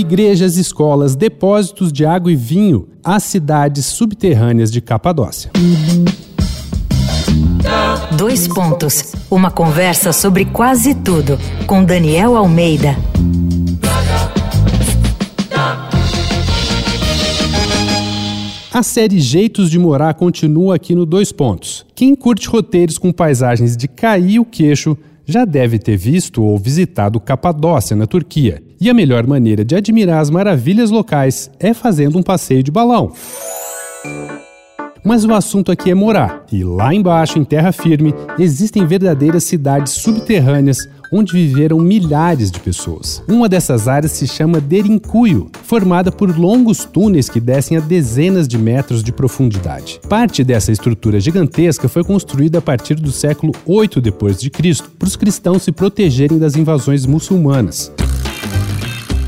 igrejas, escolas, depósitos de água e vinho, as cidades subterrâneas de Capadócia. Dois pontos. Uma conversa sobre quase tudo com Daniel Almeida. A série Jeitos de Morar continua aqui no Dois Pontos. Quem curte roteiros com paisagens de cair o queixo já deve ter visto ou visitado Capadócia, na Turquia. E a melhor maneira de admirar as maravilhas locais é fazendo um passeio de balão. Mas o assunto aqui é morar, e lá embaixo, em terra firme, existem verdadeiras cidades subterrâneas onde viveram milhares de pessoas. Uma dessas áreas se chama Derinkuyu, formada por longos túneis que descem a dezenas de metros de profundidade. Parte dessa estrutura gigantesca foi construída a partir do século 8 d.C., para os cristãos se protegerem das invasões muçulmanas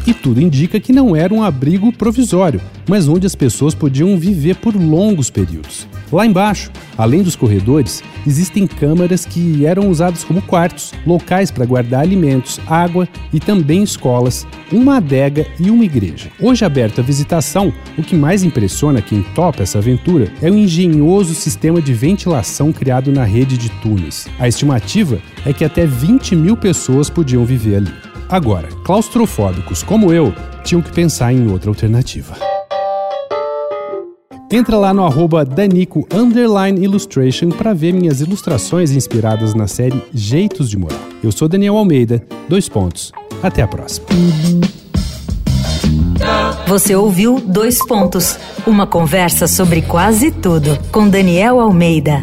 e tudo indica que não era um abrigo provisório, mas onde as pessoas podiam viver por longos períodos. Lá embaixo, além dos corredores, existem câmaras que eram usadas como quartos, locais para guardar alimentos, água e também escolas, uma adega e uma igreja. Hoje aberto à visitação, o que mais impressiona quem topa essa aventura é o engenhoso sistema de ventilação criado na rede de túneis. A estimativa é que até 20 mil pessoas podiam viver ali. Agora, claustrofóbicos como eu tinham que pensar em outra alternativa. Entra lá no arroba Danico Illustration para ver minhas ilustrações inspiradas na série Jeitos de Morar. Eu sou Daniel Almeida, dois pontos. Até a próxima. Você ouviu Dois Pontos, uma conversa sobre quase tudo com Daniel Almeida.